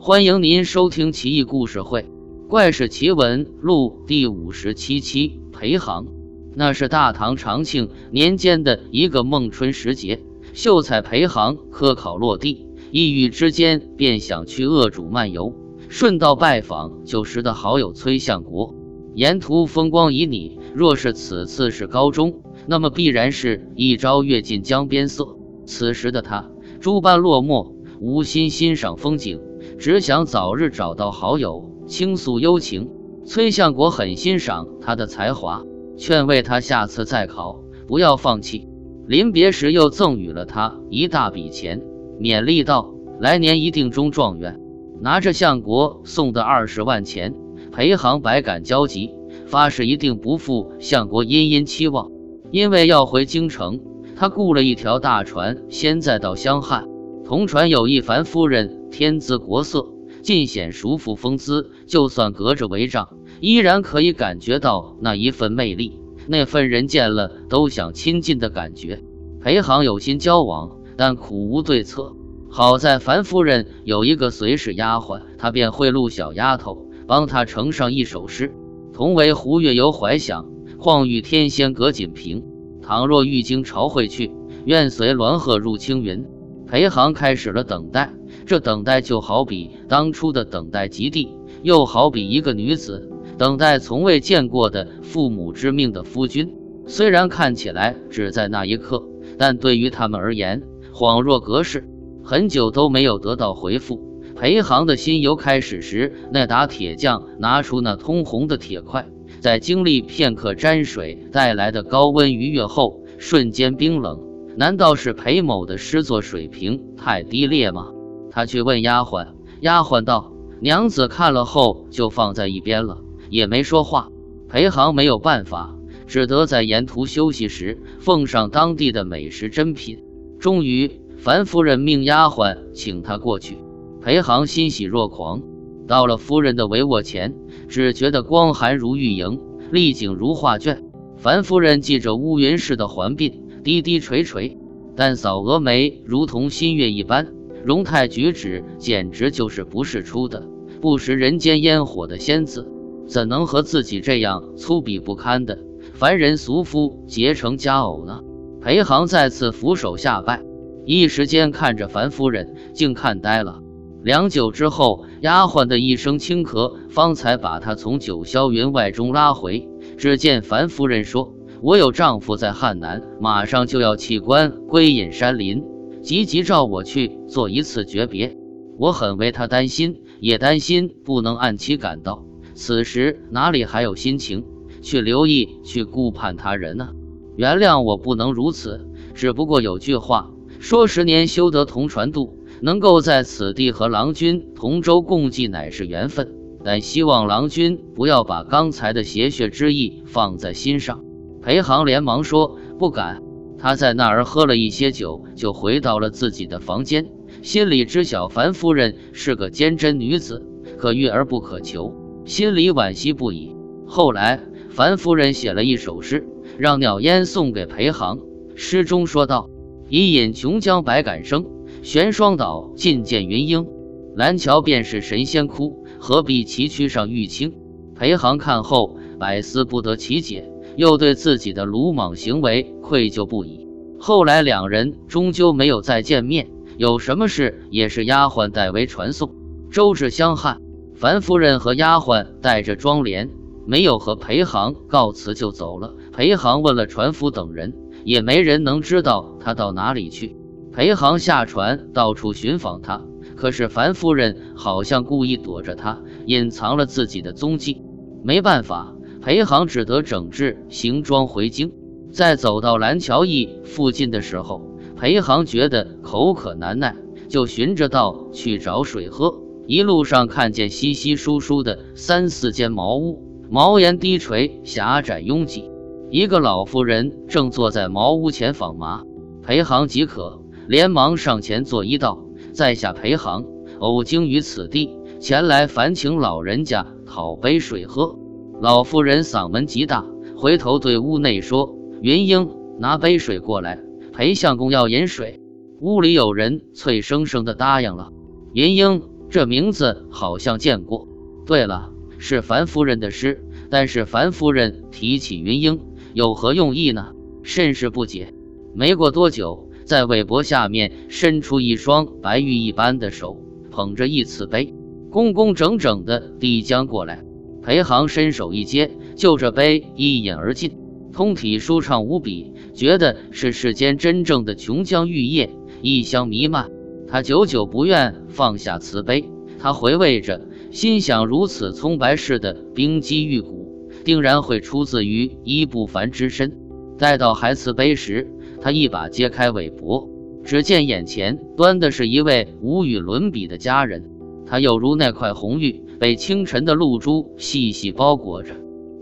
欢迎您收听《奇异故事会·怪事奇闻录》第五十七期。裴行，那是大唐长庆年间的一个孟春时节，秀才裴行科考落地，一语之间便想去恶主漫游，顺道拜访旧时的好友崔相国。沿途风光旖旎，若是此次是高中，那么必然是一朝跃进江边色。此时的他诸般落寞，无心欣赏风景。只想早日找到好友倾诉幽情。崔相国很欣赏他的才华，劝慰他下次再考，不要放弃。临别时又赠予了他一大笔钱，勉励道：“来年一定中状元。”拿着相国送的二十万钱，裴行百感交集，发誓一定不负相国殷殷期望。因为要回京城，他雇了一条大船，先再到襄汉。同船有一樊夫人。天姿国色，尽显熟妇风姿。就算隔着帷帐，依然可以感觉到那一份魅力，那份人见了都想亲近的感觉。裴行有心交往，但苦无对策。好在樊夫人有一个随侍丫鬟，她便贿赂小丫头，帮他呈上一首诗：“同为胡月游怀想，况遇天仙隔锦屏。倘若玉京朝会去，愿随鸾鹤入青云。”裴行开始了等待。这等待就好比当初的等待极地，又好比一个女子等待从未见过的父母之命的夫君。虽然看起来只在那一刻，但对于他们而言，恍若隔世。很久都没有得到回复，裴行的心由开始时那打铁匠拿出那通红的铁块，在经历片刻沾水带来的高温愉悦后，瞬间冰冷。难道是裴某的诗作水平太低劣吗？他去问丫鬟，丫鬟道：“娘子看了后就放在一边了，也没说话。”裴行没有办法，只得在沿途休息时奉上当地的美食珍品。终于，樊夫人命丫鬟请他过去。裴行欣喜若狂，到了夫人的帷幄前，只觉得光寒如玉莹，丽景如画卷。樊夫人系着乌云似的环鬓，低低垂垂，淡扫蛾眉，如同新月一般。容态举止简直就是不是出的不食人间烟火的仙子，怎能和自己这样粗鄙不堪的凡人俗夫结成佳偶呢？裴行再次俯首下拜，一时间看着樊夫人，竟看呆了。良久之后，丫鬟的一声轻咳，方才把他从九霄云外中拉回。只见樊夫人说：“我有丈夫在汉南，马上就要弃官归隐山林。”急急召我去做一次诀别，我很为他担心，也担心不能按期赶到。此时哪里还有心情去留意、去顾盼他人呢？原谅我不能如此，只不过有句话说：“十年修得同船渡，能够在此地和郎君同舟共济，乃是缘分。”但希望郎君不要把刚才的邪谑之意放在心上。裴行连忙说：“不敢。”他在那儿喝了一些酒，就回到了自己的房间，心里知晓樊夫人是个坚贞女子，可遇而不可求，心里惋惜不已。后来，樊夫人写了一首诗，让鸟烟送给裴行。诗中说道：“一饮琼浆百感生，悬霜岛尽见云英。蓝桥便是神仙窟，何必崎岖上玉清？”裴行看后百思不得其解。又对自己的鲁莽行为愧疚不已。后来两人终究没有再见面，有什么事也是丫鬟代为传送。周至香汉，樊夫人和丫鬟带着妆奁，没有和裴行告辞就走了。裴行问了船夫等人，也没人能知道他到哪里去。裴行下船到处寻访他，可是樊夫人好像故意躲着他，隐藏了自己的踪迹。没办法。裴行只得整治行装回京，在走到蓝桥驿附近的时候，裴行觉得口渴难耐，就循着道去找水喝。一路上看见稀稀疏疏的三四间茅屋，茅檐低垂，狭窄拥挤。一个老妇人正坐在茅屋前纺麻，裴行即可，连忙上前作揖道：“在下裴行，偶经于此地，前来烦请老人家讨杯水喝。”老妇人嗓门极大，回头对屋内说：“云英，拿杯水过来，裴相公要饮水。”屋里有人脆生生的答应了。云英这名字好像见过。对了，是樊夫人的诗。但是樊夫人提起云英，有何用意呢？甚是不解。没过多久，在韦伯下面伸出一双白玉一般的手，捧着一瓷杯，工工整整的递将过来。裴航伸手一接，就着杯一饮而尽，通体舒畅无比，觉得是世间真正的琼浆玉液，异香弥漫。他久久不愿放下瓷杯，他回味着，心想：如此葱白似的冰肌玉骨。定然会出自于一不凡之身。待到还瓷杯时，他一把揭开尾帛，只见眼前端的是一位无与伦比的佳人。她又如那块红玉，被清晨的露珠细细包裹着；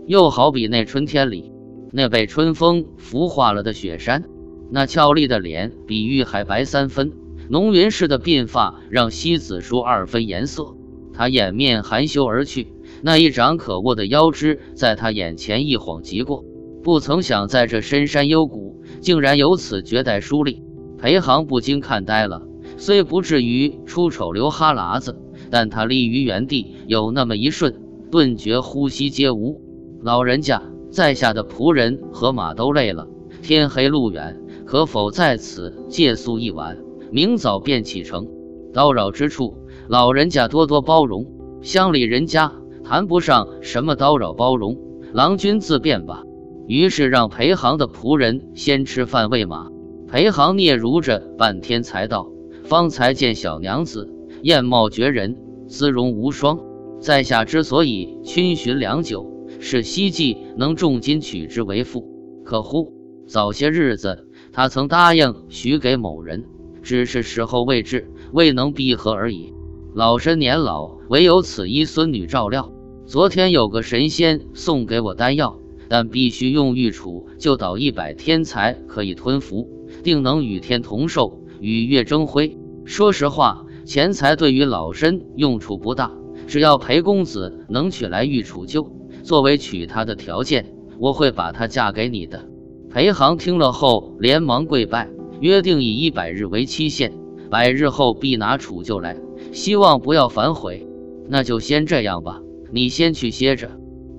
又好比那春天里那被春风拂化了的雪山。那俏丽的脸比玉还白三分，浓云似的鬓发让西子梳二分颜色。她掩面含羞而去。那一掌可握的腰肢在他眼前一晃即过，不曾想在这深山幽谷，竟然有此绝代淑丽。裴航不禁看呆了，虽不至于出丑流哈喇子，但他立于原地有那么一瞬，顿觉呼吸皆无。老人家，在下的仆人和马都累了，天黑路远，可否在此借宿一晚，明早便启程？叨扰之处，老人家多多包容。乡里人家。谈不上什么叨扰包容，郎君自便吧。于是让裴航的仆人先吃饭喂马。裴航嗫嚅着半天才到，方才见小娘子艳貌绝人，姿容无双。在下之所以逡寻良久，是希冀能重金娶之为妇。可乎，早些日子他曾答应许给某人，只是时候未至，未能闭合而已。老身年老，唯有此一孙女照料。昨天有个神仙送给我丹药，但必须用玉杵就倒一百天才可以吞服，定能与天同寿，与月争辉。说实话，钱财对于老身用处不大，只要裴公子能娶来玉楚就作为娶她的条件，我会把她嫁给你的。裴航听了后连忙跪拜，约定以一百日为期限，百日后必拿楚就来，希望不要反悔。那就先这样吧。你先去歇着，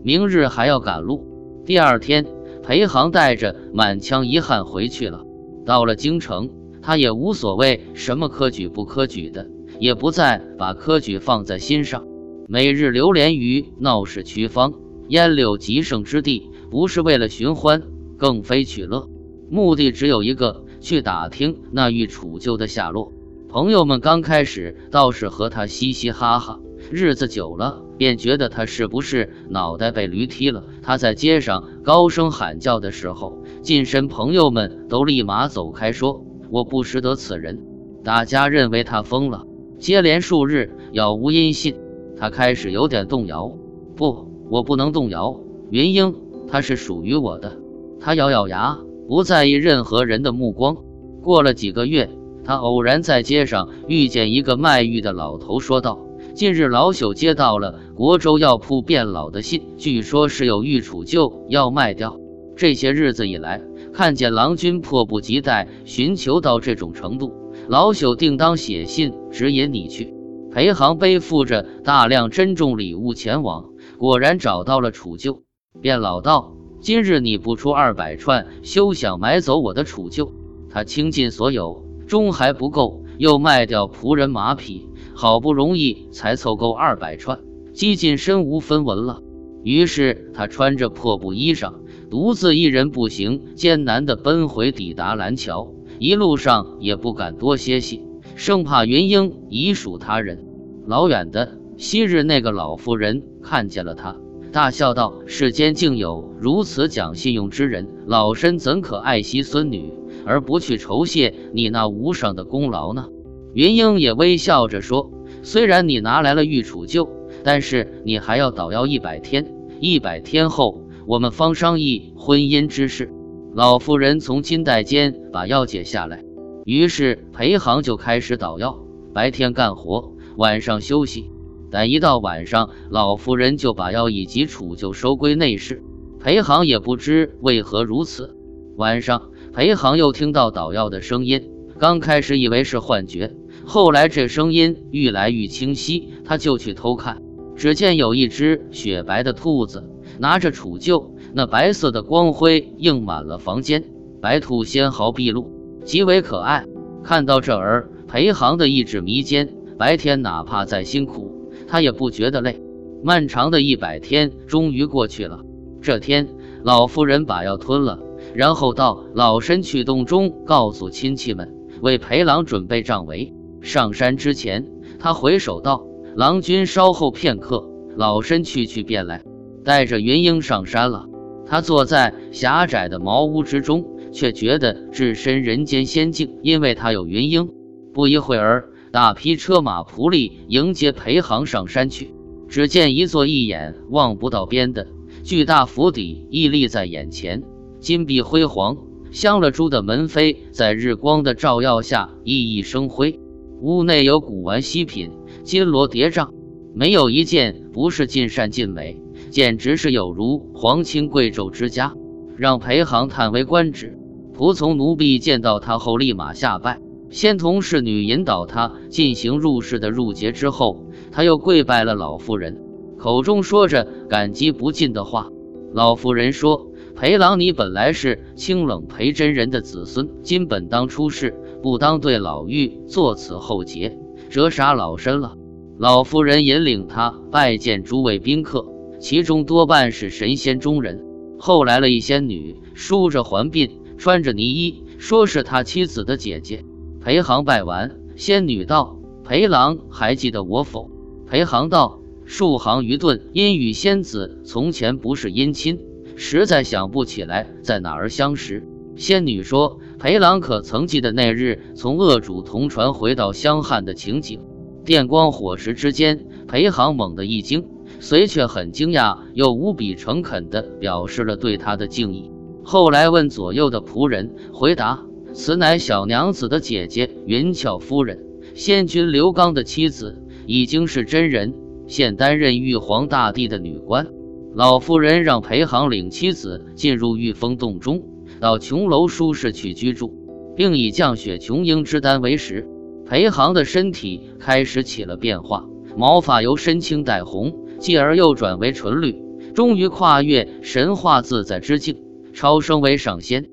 明日还要赶路。第二天，裴航带着满腔遗憾回去了。到了京城，他也无所谓什么科举不科举的，也不再把科举放在心上。每日流连于闹市区坊、烟柳极盛之地，不是为了寻欢，更非取乐，目的只有一个：去打听那玉楚旧的下落。朋友们刚开始倒是和他嘻嘻哈哈。日子久了，便觉得他是不是脑袋被驴踢了。他在街上高声喊叫的时候，近身朋友们都立马走开，说：“我不识得此人。”大家认为他疯了。接连数日杳无音信，他开始有点动摇。不，我不能动摇。云英，她是属于我的。他咬咬牙，不在意任何人的目光。过了几个月，他偶然在街上遇见一个卖玉的老头，说道。近日老朽接到了国州药铺变老的信，据说是有玉杵臼要卖掉。这些日子以来，看见郎君迫不及待寻求到这种程度，老朽定当写信指引你去。裴航背负着大量珍重礼物前往，果然找到了楚旧，便老道：“今日你不出二百串，休想买走我的楚旧。他倾尽所有，终还不够，又卖掉仆人马匹。”好不容易才凑够二百串，几近身无分文了。于是他穿着破布衣裳，独自一人步行，艰难地奔回，抵达蓝桥。一路上也不敢多歇息，生怕云英遗属他人。老远的昔日那个老妇人看见了他，大笑道：“世间竟有如此讲信用之人，老身怎可爱惜孙女而不去酬谢你那无上的功劳呢？”云英也微笑着说：“虽然你拿来了玉杵臼，但是你还要捣药一百天。一百天后，我们方商议婚姻之事。”老妇人从金带间把药解下来，于是裴航就开始捣药，白天干活，晚上休息。但一到晚上，老妇人就把药以及杵臼收归内室。裴航也不知为何如此。晚上，裴航又听到捣药的声音，刚开始以为是幻觉。后来这声音愈来愈清晰，他就去偷看，只见有一只雪白的兔子拿着杵臼，那白色的光辉映满了房间，白兔纤毫毕露，极为可爱。看到这儿，裴航的意志迷坚，白天哪怕再辛苦，他也不觉得累。漫长的一百天终于过去了。这天，老妇人把药吞了，然后到老身去洞中告诉亲戚们，为裴郎准备帐围。上山之前，他回首道：“郎君稍后片刻，老身去去便来。”带着云英上山了。他坐在狭窄的茅屋之中，却觉得置身人间仙境，因为他有云英。不一会儿，大批车马仆隶迎接裴航上山去。只见一座一眼望不到边的巨大府邸屹立在眼前，金碧辉煌，镶了珠的门扉在日光的照耀下熠熠生辉。屋内有古玩稀品，金罗叠嶂，没有一件不是尽善尽美，简直是有如皇亲贵胄之家，让裴航叹为观止。仆从奴婢见到他后，立马下拜。先同侍女引导他进行入室的入节之后，他又跪拜了老妇人，口中说着感激不尽的话。老妇人说：“裴郎，你本来是清冷裴真人的子孙，今本当出世，不当对老妪做此厚结，折杀老身了。”老妇人引领他拜见诸位宾客，其中多半是神仙中人。后来了一仙女，梳着环鬓，穿着呢衣，说是他妻子的姐姐。裴航拜完，仙女道：“裴郎还记得我否？”裴航道：“数行愚钝，因与仙子从前不是姻亲，实在想不起来在哪儿相识。”仙女说：“裴郎可曾记得那日从恶主同船回到香汉的情景？”电光火石之间，裴航猛地一惊，虽却很惊讶，又无比诚恳地表示了对他的敬意。后来问左右的仆人，回答。此乃小娘子的姐姐云俏夫人，仙君刘刚的妻子，已经是真人，现担任玉皇大帝的女官。老夫人让裴航领妻子进入玉峰洞中，到琼楼舒适去居住，并以降雪琼英之丹为食。裴航的身体开始起了变化，毛发由深青带红，继而又转为纯绿，终于跨越神话自在之境，超升为上仙。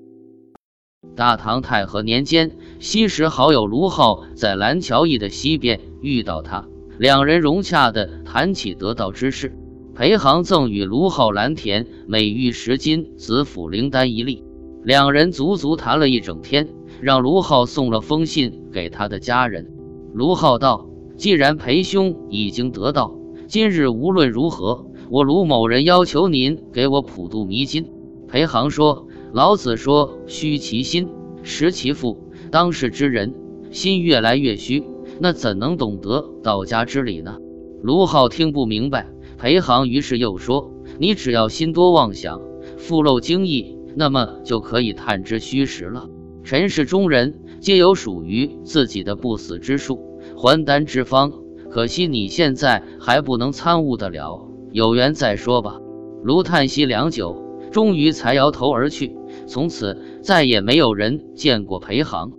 大唐太和年间，西时好友卢浩在蓝桥驿的西边遇到他，两人融洽地谈起得道之事。裴航赠与卢浩蓝田美玉十金、紫府灵丹一粒，两人足足谈了一整天，让卢浩送了封信给他的家人。卢浩道：“既然裴兄已经得道，今日无论如何，我卢某人要求您给我普渡迷津。”裴航说。老子说：“虚其心，实其腹。当世之人，心越来越虚，那怎能懂得道家之理呢？”卢浩听不明白，裴航于是又说：“你只要心多妄想，腹漏精意，那么就可以探知虚实了。尘世中人皆有属于自己的不死之术、还丹之方，可惜你现在还不能参悟得了，有缘再说吧。”卢叹息良久，终于才摇头而去。从此再也没有人见过裴航。